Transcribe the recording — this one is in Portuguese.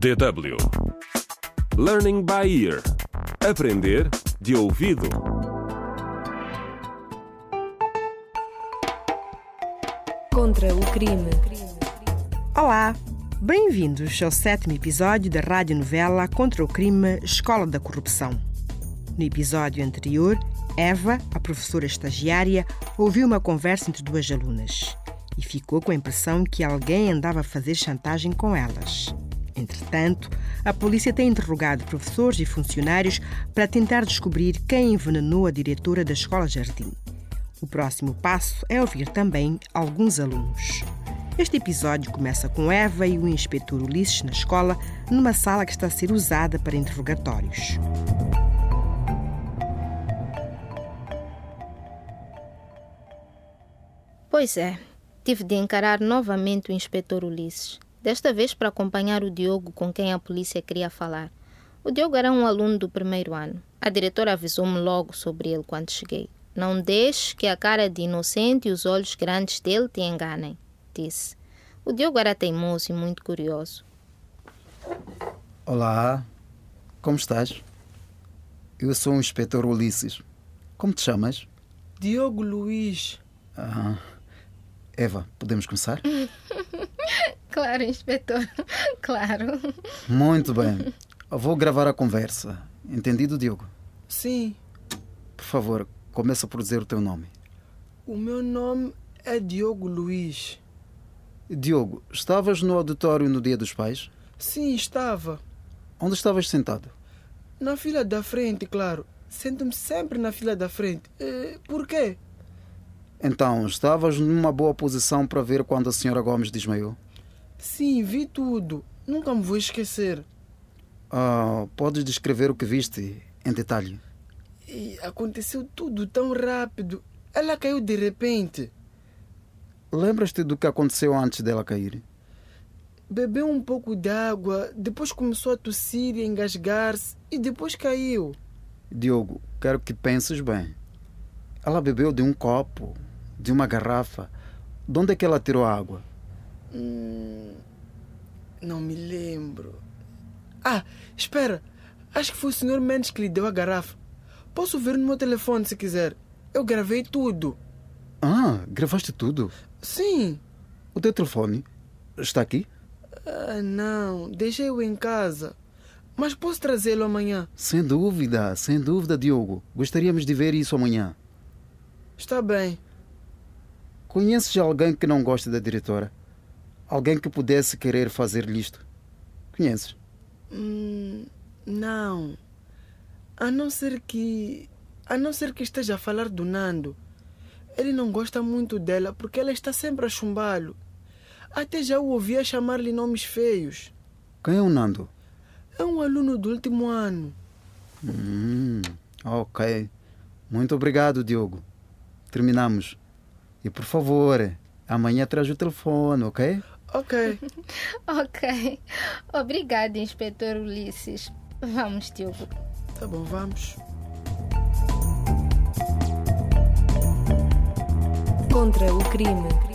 DW Learning by Ear Aprender de ouvido. Contra o crime. Olá, bem-vindos ao sétimo episódio da radionovela Contra o Crime Escola da Corrupção. No episódio anterior, Eva, a professora estagiária, ouviu uma conversa entre duas alunas e ficou com a impressão que alguém andava a fazer chantagem com elas. Entretanto, a polícia tem interrogado professores e funcionários para tentar descobrir quem envenenou a diretora da escola jardim. O próximo passo é ouvir também alguns alunos. Este episódio começa com Eva e o inspetor Ulisses na escola, numa sala que está a ser usada para interrogatórios. Pois é, tive de encarar novamente o inspetor Ulisses, desta vez para acompanhar o Diogo com quem a polícia queria falar. O Diogo era um aluno do primeiro ano. A diretora avisou-me logo sobre ele quando cheguei. Não deixe que a cara de inocente e os olhos grandes dele te enganem, disse. O Diogo era teimoso e muito curioso. Olá, como estás? Eu sou o inspetor Ulisses. Como te chamas? Diogo Luiz. Ah, Eva, podemos começar? Claro, inspetor. Claro. Muito bem. Eu Vou gravar a conversa. Entendido, Diogo? Sim, Por favor, começa por dizer o teu nome. o meu nome é Diogo Luiz. Diogo, estavas no auditório no Dia dos Pais? Sim, estava. Onde estavas sentado? Na fila da frente, claro. Sento-me sempre na fila da frente. Eh, por quê? Então, estavas numa boa posição para ver quando a senhora Gomes desmaiou? Sim, vi tudo. Nunca me vou esquecer. Ah, podes descrever o que viste em detalhe? E aconteceu tudo tão rápido. Ela caiu de repente. Lembras-te do que aconteceu antes dela cair? Bebeu um pouco de água, depois começou a tossir e engasgar-se e depois caiu. Diogo, quero que penses bem. Ela bebeu de um copo, de uma garrafa. De onde é que ela tirou a água? Hum, não me lembro. Ah, espera. Acho que foi o Sr. Mendes que lhe deu a garrafa. Posso ver no meu telefone se quiser. Eu gravei tudo. Ah, gravaste tudo? Sim. O teu telefone está aqui? Ah, não. Deixei-o em casa. Mas posso trazê-lo amanhã. Sem dúvida, sem dúvida, Diogo. Gostaríamos de ver isso amanhã. Está bem. Conheces alguém que não gosta da diretora? Alguém que pudesse querer fazer-lhe isto? Conheces? Hum, não. A não ser que. A não ser que esteja a falar do Nando. Ele não gosta muito dela porque ela está sempre a chumbá-lo. Até já o ouvia chamar-lhe nomes feios. Quem é o Nando? É um aluno do último ano. Hum, ok. Muito obrigado, Diogo. Terminamos. E por favor, amanhã traz o telefone, ok? Ok. Ok. Obrigada, inspetor Ulisses. Vamos, Diogo. Tá bom, vamos. Contra o crime.